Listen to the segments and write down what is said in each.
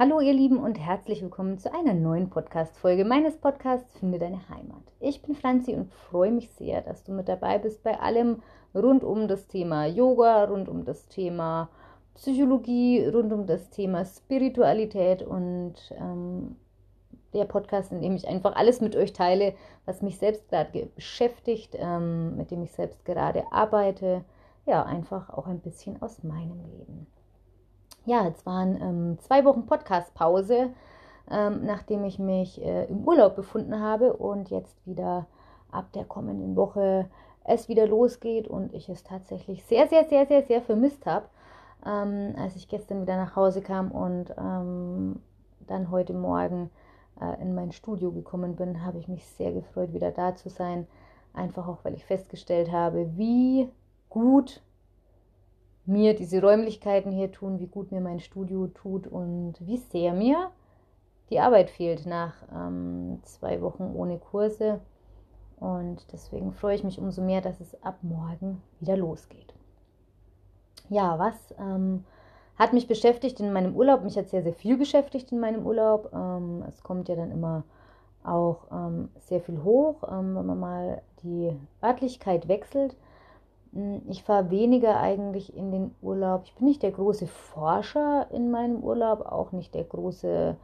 Hallo ihr Lieben und herzlich willkommen zu einer neuen Podcast-Folge meines Podcasts Finde deine Heimat. Ich bin Franzi und freue mich sehr, dass du mit dabei bist bei allem rund um das Thema Yoga, rund um das Thema Psychologie, rund um das Thema Spiritualität und ähm, der Podcast, in dem ich einfach alles mit euch teile, was mich selbst gerade beschäftigt, ähm, mit dem ich selbst gerade arbeite. Ja, einfach auch ein bisschen aus meinem Leben ja, jetzt waren ähm, zwei Wochen Podcast-Pause, ähm, nachdem ich mich äh, im Urlaub befunden habe und jetzt wieder ab der kommenden Woche es wieder losgeht und ich es tatsächlich sehr, sehr, sehr, sehr, sehr vermisst habe, ähm, als ich gestern wieder nach Hause kam und ähm, dann heute Morgen äh, in mein Studio gekommen bin, habe ich mich sehr gefreut, wieder da zu sein. Einfach auch, weil ich festgestellt habe, wie gut mir diese Räumlichkeiten hier tun, wie gut mir mein Studio tut und wie sehr mir die Arbeit fehlt nach ähm, zwei Wochen ohne Kurse. Und deswegen freue ich mich umso mehr, dass es ab morgen wieder losgeht. Ja, was ähm, hat mich beschäftigt in meinem Urlaub? Mich hat sehr, sehr viel beschäftigt in meinem Urlaub. Ähm, es kommt ja dann immer auch ähm, sehr viel hoch, ähm, wenn man mal die Örtlichkeit wechselt. Hm, ich fahre weniger eigentlich in den Urlaub. Ich bin nicht der große Forscher in meinem Urlaub, auch nicht der große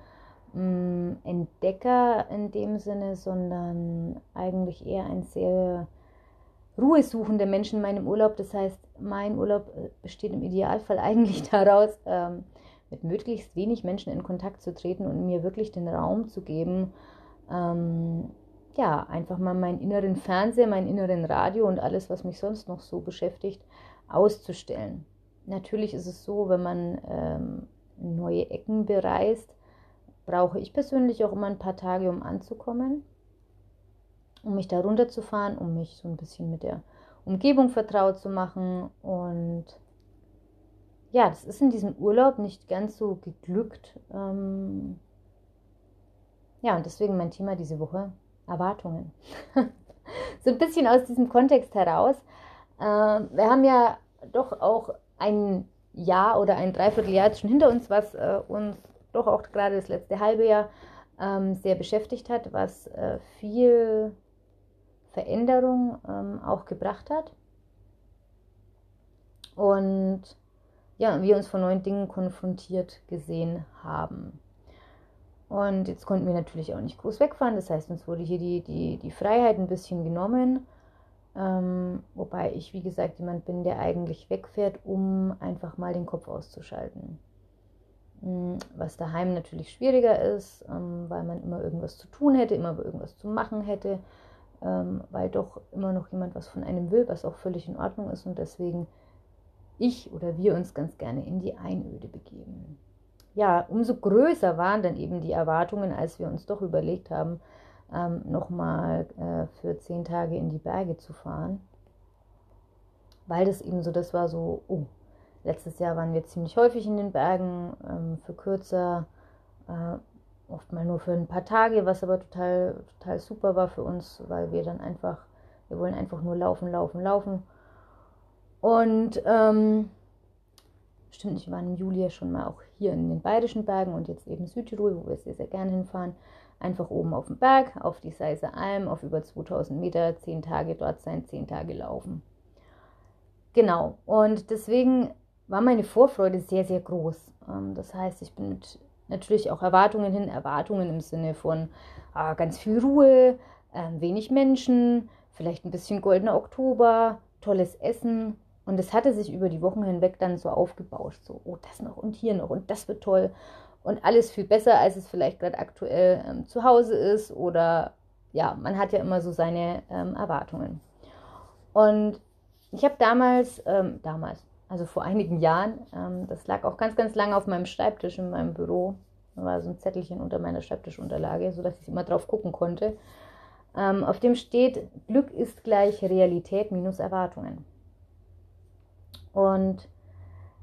mh, hm, Entdecker in dem Sinne, sondern eigentlich eher ein sehr ruhesuchender Mensch in meinem Urlaub. Das heißt, mein Urlaub äh, besteht im Idealfall eigentlich daraus, ähm, mit möglichst wenig Menschen in Kontakt zu treten und mir wirklich den Raum zu geben, ähm, ja, einfach mal meinen inneren Fernseher, meinen inneren Radio und alles, was mich sonst noch so beschäftigt, auszustellen. Natürlich ist es so, wenn man ähm, neue Ecken bereist, brauche ich persönlich auch immer ein paar Tage, um anzukommen, um mich da runterzufahren, um mich so ein bisschen mit der Umgebung vertraut zu machen. Und ja, das ist in diesem Urlaub nicht ganz so geglückt. Ähm ja, und deswegen mein Thema diese Woche, Erwartungen. so ein bisschen aus diesem Kontext heraus. Äh, wir haben ja doch auch ein Jahr oder ein Dreivierteljahr schon hinter uns, was äh, uns doch auch gerade das letzte halbe Jahr ähm, sehr beschäftigt hat, was äh, viel Veränderung ähm, auch gebracht hat. Und ja, wir uns von neuen Dingen konfrontiert gesehen haben. Und jetzt konnten wir natürlich auch nicht groß wegfahren. Das heißt, uns wurde hier die, die, die Freiheit ein bisschen genommen. Ähm, wobei ich, wie gesagt, jemand bin, der eigentlich wegfährt, um einfach mal den Kopf auszuschalten. Mhm, was daheim natürlich schwieriger ist, ähm, weil man immer irgendwas zu tun hätte, immer irgendwas zu machen hätte, ähm, weil doch immer noch jemand was von einem will, was auch völlig in Ordnung ist und deswegen ich oder wir uns ganz gerne in die Einöde begeben ja, umso größer waren dann eben die Erwartungen, als wir uns doch überlegt haben, ähm, nochmal äh, für zehn Tage in die Berge zu fahren. Weil das eben so, das war so, oh, letztes Jahr waren wir ziemlich häufig in den Bergen, ähm, für kürzer, äh, oft mal nur für ein paar Tage, was aber total, total super war für uns, weil wir dann einfach, wir wollen einfach nur laufen, laufen, laufen. Und ähm, stimmt wir waren im Juli ja schon mal auch hier in den Bayerischen Bergen und jetzt eben Südtirol, wo wir sehr, sehr gerne hinfahren. Einfach oben auf den Berg, auf die Seiser Alm, auf über 2000 Meter, zehn Tage dort sein, zehn Tage laufen. Genau, und deswegen war meine Vorfreude sehr, sehr groß. Ähm, das heißt, ich bin mit natürlich auch Erwartungen hin, Erwartungen im Sinne von ah, ganz viel Ruhe, äh, wenig Menschen, vielleicht ein bisschen goldener Oktober, tolles Essen, und es hatte sich über die Wochen hinweg dann so aufgebauscht, so, oh, das noch und hier noch und das wird toll und alles viel besser, als es vielleicht gerade aktuell ähm, zu Hause ist oder ja, man hat ja immer so seine ähm, Erwartungen. Und ich habe damals, ähm, damals, also vor einigen Jahren, ähm, das lag auch ganz, ganz lange auf meinem Schreibtisch in meinem Büro, da war so ein Zettelchen unter meiner Schreibtischunterlage, sodass ich immer drauf gucken konnte. Ähm, auf dem steht, Glück ist gleich Realität minus Erwartungen. Und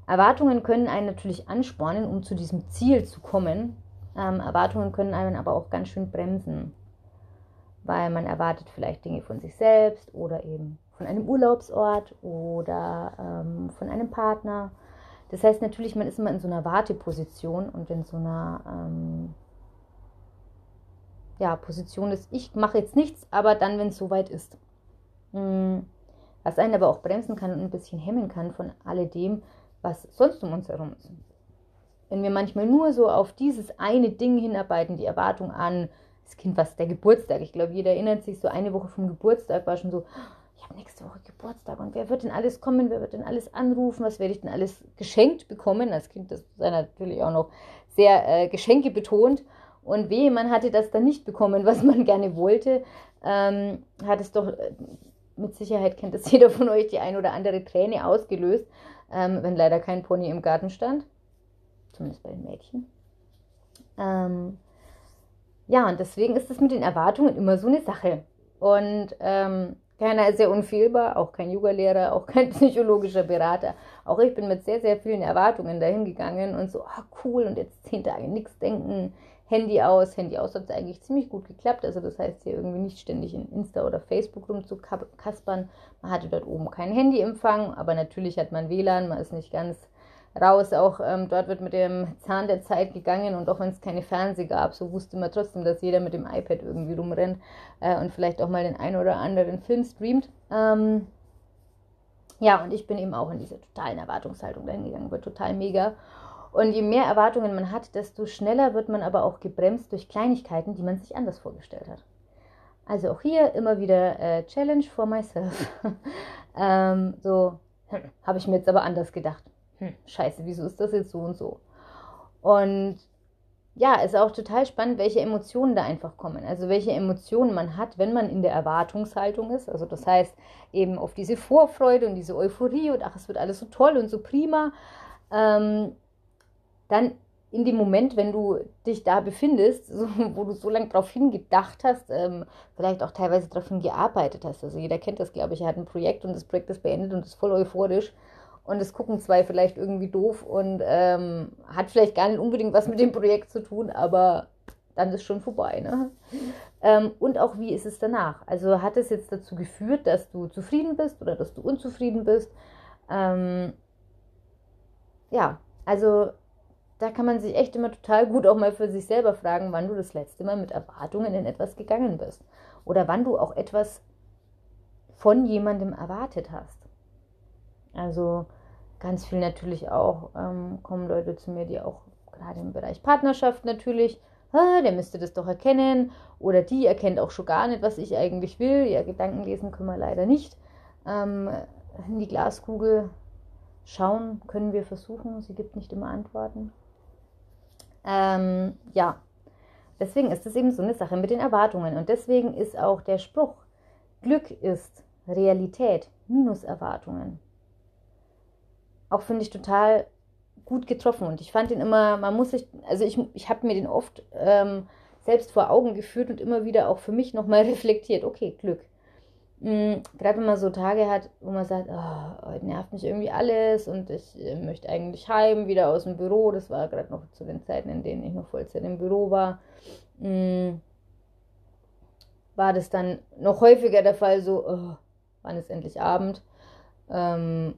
Erwartungen können einen natürlich anspornen, um zu diesem Ziel zu kommen. Ähm, Erwartungen können einen aber auch ganz schön bremsen, weil man erwartet vielleicht Dinge von sich selbst oder eben von einem Urlaubsort oder ähm, von einem Partner. Das heißt natürlich, man ist immer in so einer Warteposition und in so einer ähm, ja, Position ist, ich mache jetzt nichts, aber dann, wenn es soweit ist. Hm, was einen aber auch bremsen kann und ein bisschen hemmen kann von alledem, was sonst um uns herum ist. Wenn wir manchmal nur so auf dieses eine Ding hinarbeiten, die Erwartung an das Kind, was der Geburtstag, ich glaube, jeder erinnert sich, so eine Woche vom Geburtstag war schon so, ich habe nächste Woche Geburtstag und wer wird denn alles kommen, wer wird denn alles anrufen, was werde ich denn alles geschenkt bekommen? Als Kind das sei natürlich auch noch sehr äh, Geschenke betont. Und wehe, man hatte das dann nicht bekommen, was man gerne wollte, ähm, hat es doch, äh, mit Sicherheit kennt das jeder von euch, die ein oder andere Träne ausgelöst, ähm, wenn leider kein Pony im Garten stand. Zumindest bei den Mädchen. Ähm, ja, und deswegen ist es mit den Erwartungen immer so eine Sache. Und ähm, keiner ist ja unfehlbar, auch kein Yoga-Lehrer, auch kein psychologischer Berater. Auch ich bin mit sehr, sehr vielen Erwartungen dahin gegangen und so, ah cool, und jetzt zehn Tage nichts denken, Handy aus. Handy aus hat es eigentlich ziemlich gut geklappt. Also das heißt hier irgendwie nicht ständig in Insta oder Facebook rumzukaspern. Man hatte dort oben keinen Handyempfang, aber natürlich hat man WLAN, man ist nicht ganz raus. Auch ähm, dort wird mit dem Zahn der Zeit gegangen und auch wenn es keine Fernseh gab, so wusste man trotzdem, dass jeder mit dem iPad irgendwie rumrennt äh, und vielleicht auch mal den einen oder anderen Film streamt. Ähm, ja, und ich bin eben auch in dieser totalen Erwartungshaltung dahin gegangen, war total mega. Und je mehr Erwartungen man hat, desto schneller wird man aber auch gebremst durch Kleinigkeiten, die man sich anders vorgestellt hat. Also auch hier immer wieder äh, Challenge for myself. ähm, so, hm, habe ich mir jetzt aber anders gedacht. Hm, scheiße, wieso ist das jetzt so und so? Und ja, ist auch total spannend, welche Emotionen da einfach kommen. Also welche Emotionen man hat, wenn man in der Erwartungshaltung ist. Also das heißt eben auf diese Vorfreude und diese Euphorie und ach, es wird alles so toll und so prima. Ähm, dann in dem Moment, wenn du dich da befindest, so, wo du so lange darauf hingedacht hast, ähm, vielleicht auch teilweise darauf hingearbeitet hast. Also jeder kennt das, glaube ich. Er hat ein Projekt und das Projekt ist beendet und ist voll euphorisch. Und es gucken zwei vielleicht irgendwie doof und ähm, hat vielleicht gar nicht unbedingt was mit dem Projekt zu tun, aber dann ist schon vorbei. Ne? Ähm, und auch wie ist es danach? Also hat es jetzt dazu geführt, dass du zufrieden bist oder dass du unzufrieden bist? Ähm, ja, also da kann man sich echt immer total gut auch mal für sich selber fragen, wann du das letzte Mal mit Erwartungen in etwas gegangen bist. Oder wann du auch etwas von jemandem erwartet hast. Also ganz viel natürlich auch ähm, kommen Leute zu mir, die auch gerade im Bereich Partnerschaft natürlich, ah, der müsste das doch erkennen. Oder die erkennt auch schon gar nicht, was ich eigentlich will. Ja, Gedanken lesen können wir leider nicht. Ähm, in die Glaskugel schauen können wir versuchen. Sie gibt nicht immer Antworten. Ähm, ja, deswegen ist es eben so eine Sache mit den Erwartungen. Und deswegen ist auch der Spruch, Glück ist Realität minus Erwartungen. Auch finde ich total gut getroffen. Und ich fand ihn immer, man muss sich, also ich, ich habe mir den oft ähm, selbst vor Augen geführt und immer wieder auch für mich nochmal reflektiert. Okay, Glück. Mhm, Gerade wenn man so Tage hat, wo man sagt, oh, heute nervt mich irgendwie alles und ich äh, möchte eigentlich heim, wieder aus dem Büro. Das war gerade noch zu den Zeiten, in denen ich noch Vollzeit im Büro war. Mhm, war das dann noch häufiger der Fall, so, oh, wann ist endlich Abend? Ähm,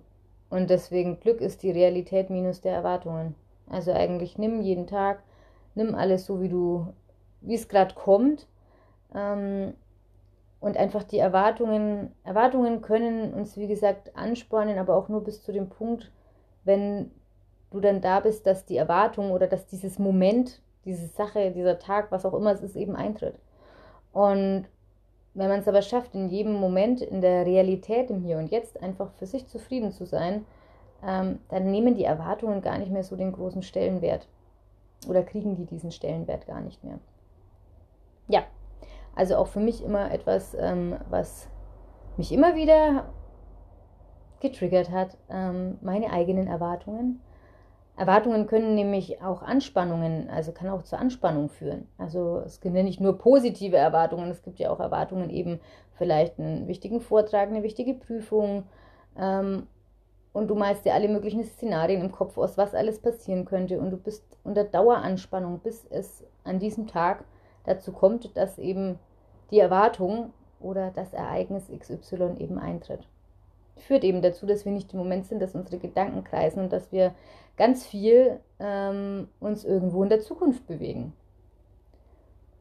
und deswegen Glück ist die Realität minus der Erwartungen. Also eigentlich nimm jeden Tag, nimm alles so, wie du, wie es gerade kommt. Ähm, und einfach die Erwartungen, Erwartungen können uns, wie gesagt, anspornen, aber auch nur bis zu dem Punkt, wenn du dann da bist, dass die Erwartung oder dass dieses Moment, diese Sache, dieser Tag, was auch immer es ist, eben eintritt. Und wenn man es aber schafft, in jedem Moment, in der Realität, im Hier und Jetzt einfach für sich zufrieden zu sein, ähm, dann nehmen die Erwartungen gar nicht mehr so den großen Stellenwert. Oder kriegen die diesen Stellenwert gar nicht mehr. Ja, also auch für mich immer etwas, ähm, was mich immer wieder getriggert hat, ähm, meine eigenen Erwartungen. Erwartungen können nämlich auch Anspannungen, also kann auch zur Anspannung führen. Also es gibt ja nicht nur positive Erwartungen, es gibt ja auch Erwartungen eben vielleicht einen wichtigen Vortrag, eine wichtige Prüfung. Ähm, und du malst dir alle möglichen Szenarien im Kopf aus, was alles passieren könnte. Und du bist unter Daueranspannung, bis es an diesem Tag dazu kommt, dass eben die Erwartung oder das Ereignis XY eben eintritt. führt eben dazu, dass wir nicht im Moment sind, dass unsere Gedanken kreisen und dass wir ganz viel ähm, uns irgendwo in der Zukunft bewegen.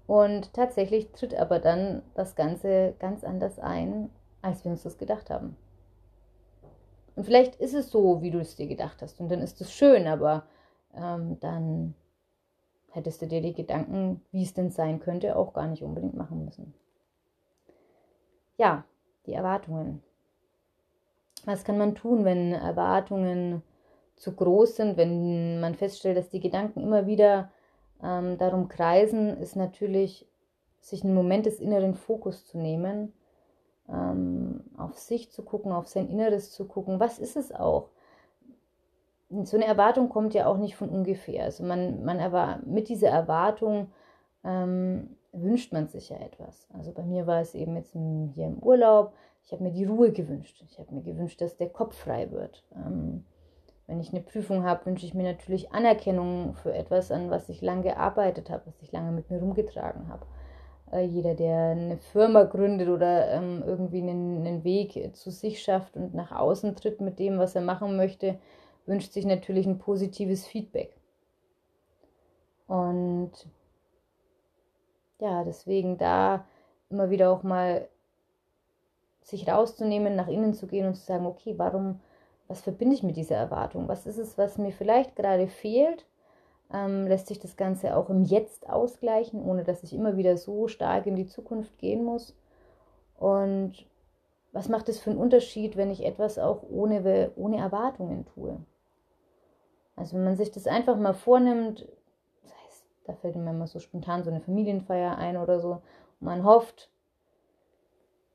Und tatsächlich tritt aber dann das Ganze ganz anders ein, als wir uns das gedacht haben. Und vielleicht ist es so, wie du es dir gedacht hast. Und dann ist es schön, aber ähm, dann hättest du dir die Gedanken, wie es denn sein könnte, auch gar nicht unbedingt machen müssen. Ja, die Erwartungen. Was kann man tun, wenn Erwartungen zu groß sind, wenn man feststellt, dass die Gedanken immer wieder ähm, darum kreisen, ist natürlich, sich einen Moment des inneren Fokus zu nehmen, ähm, auf sich zu gucken, auf sein Inneres zu gucken. Was ist es auch? So eine Erwartung kommt ja auch nicht von ungefähr. Also man, man mit dieser Erwartung ähm, wünscht man sich ja etwas. Also bei mir war es eben jetzt im, hier im Urlaub. Ich habe mir die Ruhe gewünscht. Ich habe mir gewünscht, dass der Kopf frei wird. Ähm, wenn ich eine Prüfung habe, wünsche ich mir natürlich Anerkennung für etwas, an was ich lange gearbeitet habe, was ich lange mit mir rumgetragen habe. Äh, jeder, der eine Firma gründet oder ähm, irgendwie einen, einen, Weg zu sich schafft und nach außen tritt mit dem, was er machen möchte, wünscht sich natürlich ein positives Feedback. Und ja, deswegen da immer wieder auch mal sich rauszunehmen, nach innen zu gehen und zu sagen, okay, warum was verbinde ich mit dieser Erwartung? Was ist es, was mir vielleicht gerade fehlt? Ähm, lässt sich das Ganze auch im Jetzt ausgleichen, ohne dass ich immer wieder so stark in die Zukunft gehen muss? Und was macht es für einen Unterschied, wenn ich etwas auch ohne, ohne Erwartungen tue? Also wenn man sich das einfach mal vornimmt, das heißt, da fällt mir immer so spontan so eine Familienfeier ein oder so, und man hofft,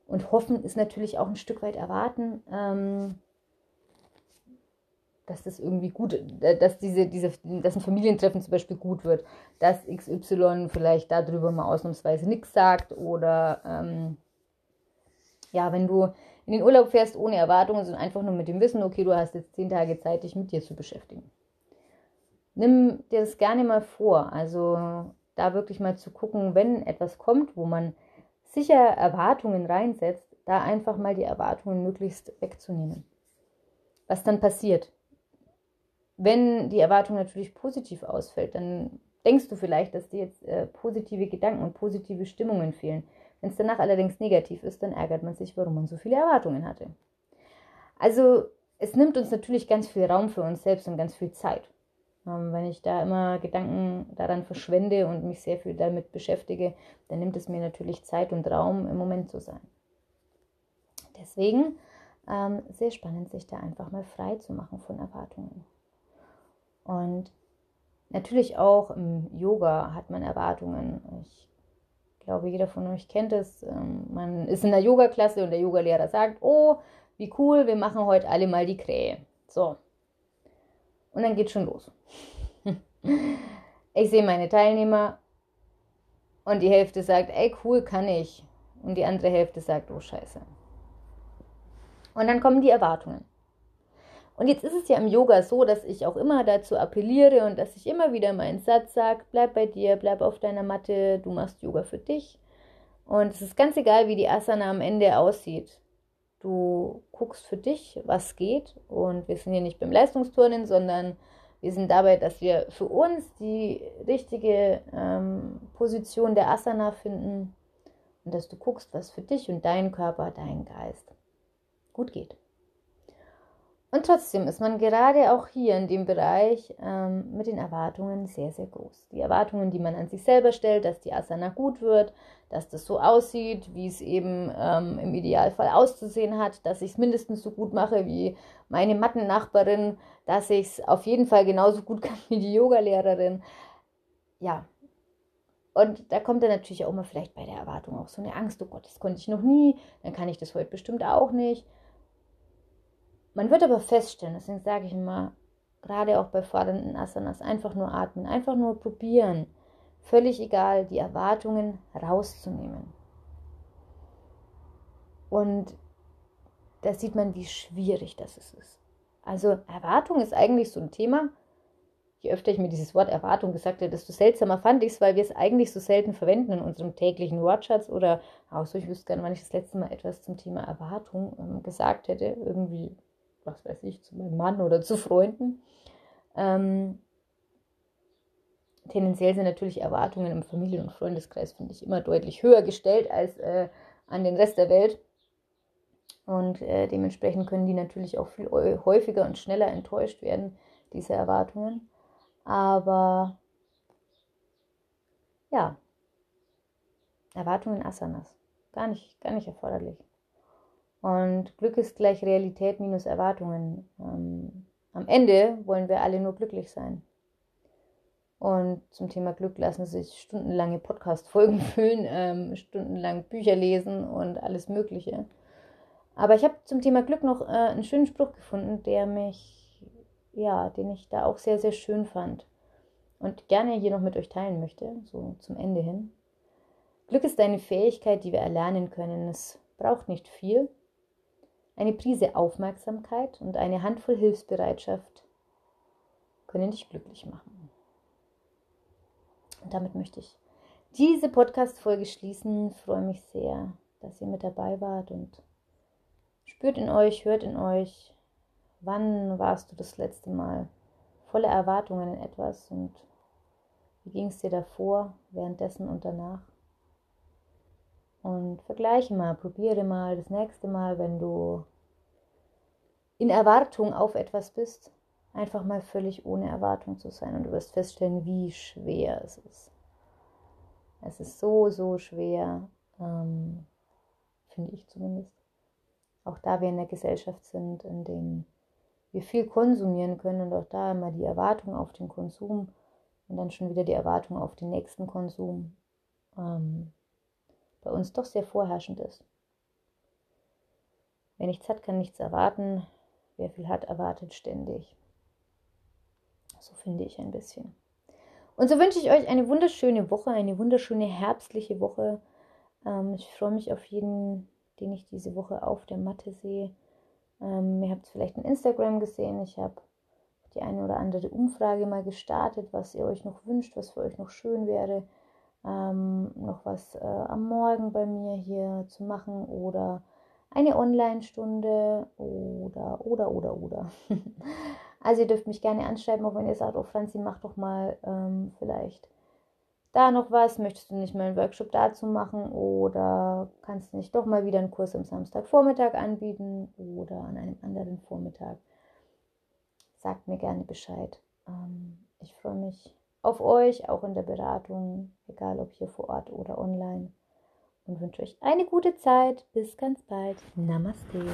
und hoffen ist natürlich auch ein Stück weit erwarten, ähm, dass das irgendwie gut, äh, dass diese, diese, dass ein Familientreffen zum Beispiel gut wird, dass XY vielleicht darüber mal ausnahmsweise nichts sagt oder ähm, ja, wenn du in den Urlaub fährst ohne Erwartungen, sondern einfach nur mit dem Wissen, okay, du hast jetzt zehn Tage Zeit, dich mit dir zu beschäftigen. Nimm dir das gerne mal vor, also da wirklich mal zu gucken, wenn etwas kommt, wo man sicher Erwartungen reinsetzt, da einfach mal die Erwartungen möglichst wegzunehmen. Was dann passiert, wenn die Erwartung natürlich positiv ausfällt, dann denkst du vielleicht, dass dir jetzt äh, positive Gedanken und positive Stimmungen fehlen. Wenn es danach allerdings negativ ist, dann ärgert man sich, warum man so viele Erwartungen hatte. Also es nimmt uns natürlich ganz viel Raum für uns selbst und ganz viel Zeit. Ähm, wenn ich da immer Gedanken daran verschwende und mich sehr viel damit beschäftige, dann nimmt es mir natürlich Zeit und Raum, im Moment zu sein. Deswegen ähm, sehr spannend, sich da einfach mal frei zu machen von Erwartungen. Und natürlich auch im Yoga hat man Erwartungen. Ich glaube, jeder von euch kennt es. Ähm, man ist in der Yoga-Klasse und der Yogalehrer sagt, oh, wie cool, wir machen heute alle mal die Krähe. So. Und dann geht schon los. Ich sehe meine Teilnehmer und die Hälfte sagt, ey, cool, kann ich. Und die andere Hälfte sagt, oh, scheiße. Und dann kommen die Erwartungen. Und jetzt ist es ja im Yoga so, dass ich auch immer dazu appelliere und dass ich immer wieder meinen Satz sage, bleib bei dir, bleib auf deiner Matte, du machst Yoga für dich. Und es ist ganz egal, wie die Asana am Ende aussieht. Du guckst für dich, was geht. Und wir sind hier nicht beim Leistungsturnen, sondern wir sind dabei, dass wir für uns die richtige ähm, Position der Asana finden und dass du guckst, was für dich und deinen Körper, deinen Geist gut geht. Und trotzdem ist man gerade auch hier in dem Bereich ähm, mit den Erwartungen sehr, sehr groß. Die Erwartungen, die man an sich selber stellt, dass die Asana gut wird, dass das so aussieht, wie es eben ähm, im Idealfall auszusehen hat, dass ich es mindestens so gut mache wie meine Mattennachbarin, dass ich es auf jeden Fall genauso gut kann wie die Yogalehrerin. Ja. Und da kommt dann natürlich auch mal vielleicht bei der Erwartung auch so eine Angst, oh Gott, das konnte ich noch nie, dann kann ich das heute bestimmt auch nicht. Man wird aber feststellen, deswegen sage ich immer, gerade auch bei fordernden Asanas, einfach nur atmen, einfach nur probieren. Völlig egal, die Erwartungen rauszunehmen. Und da sieht man, wie schwierig das ist. Also Erwartung ist eigentlich so ein Thema, je öfter ich mir dieses Wort Erwartung gesagt habe, desto seltsamer fand ich es, weil wir es eigentlich so selten verwenden in unserem täglichen Wortschatz oder auch so, ich wüsste gerne, wann ich das letzte Mal etwas zum Thema Erwartung ähm, gesagt hätte, irgendwie, was weiß ich, zu meinem Mann oder zu Freunden. Ähm, tendenziell sind natürlich Erwartungen im Familien- und Freundeskreis, finde ich, immer deutlich höher gestellt als äh, an den Rest der Welt. Und äh, dementsprechend können die natürlich auch viel häufiger und schneller enttäuscht werden, diese Erwartungen. Aber ja, Erwartungen Asanas. Gar nicht, gar nicht erforderlich. Und Glück ist gleich Realität minus Erwartungen. Ähm, am Ende wollen wir alle nur glücklich sein. Und zum Thema Glück lassen sich stundenlange Podcast-Folgen füllen, ähm, stundenlang Bücher lesen und alles Mögliche. Aber ich habe zum Thema Glück noch äh, einen schönen Spruch gefunden, der mich ja, den ich da auch sehr, sehr schön fand und gerne hier noch mit euch teilen möchte, so zum Ende hin. Glück ist eine Fähigkeit, die wir erlernen können. Es braucht nicht viel. Eine Prise Aufmerksamkeit und eine Handvoll Hilfsbereitschaft können dich glücklich machen. Und damit möchte ich diese Podcast-Folge schließen. Ich freue mich sehr, dass ihr mit dabei wart und spürt in euch, hört in euch, Wann warst du das letzte Mal voller Erwartungen in etwas und wie ging es dir davor, währenddessen und danach? Und vergleiche mal, probiere mal das nächste Mal, wenn du in Erwartung auf etwas bist, einfach mal völlig ohne Erwartung zu sein und du wirst feststellen, wie schwer es ist. Es ist so, so schwer, ähm, finde ich zumindest. Auch da wir in der Gesellschaft sind, in dem wir viel konsumieren können und auch da immer die Erwartung auf den Konsum und dann schon wieder die Erwartung auf den nächsten Konsum ähm, bei uns doch sehr vorherrschend ist. Wer nichts hat, kann nichts erwarten. Wer viel hat, erwartet ständig. So finde ich ein bisschen. Und so wünsche ich euch eine wunderschöne Woche, eine wunderschöne herbstliche Woche. Ähm, ich freue mich auf jeden, den ich diese Woche auf der Matte sehe. Ähm, ihr habt vielleicht in Instagram gesehen. Ich habe die eine oder andere Umfrage mal gestartet, was ihr euch noch wünscht, was für euch noch schön wäre, ähm, noch was äh, am Morgen bei mir hier zu machen oder eine Online-Stunde oder, oder, oder, oder. also ihr dürft mich gerne anschreiben, auch wenn ihr sagt, oh Franzi, mach doch mal ähm, vielleicht da noch was? Möchtest du nicht mal einen Workshop dazu machen oder kannst du nicht doch mal wieder einen Kurs am Samstagvormittag anbieten oder an einem anderen Vormittag? Sagt mir gerne Bescheid. Ähm, ich freue mich auf euch, auch in der Beratung, egal ob hier vor Ort oder online. Und wünsche euch eine gute Zeit. Bis ganz bald. Namaste.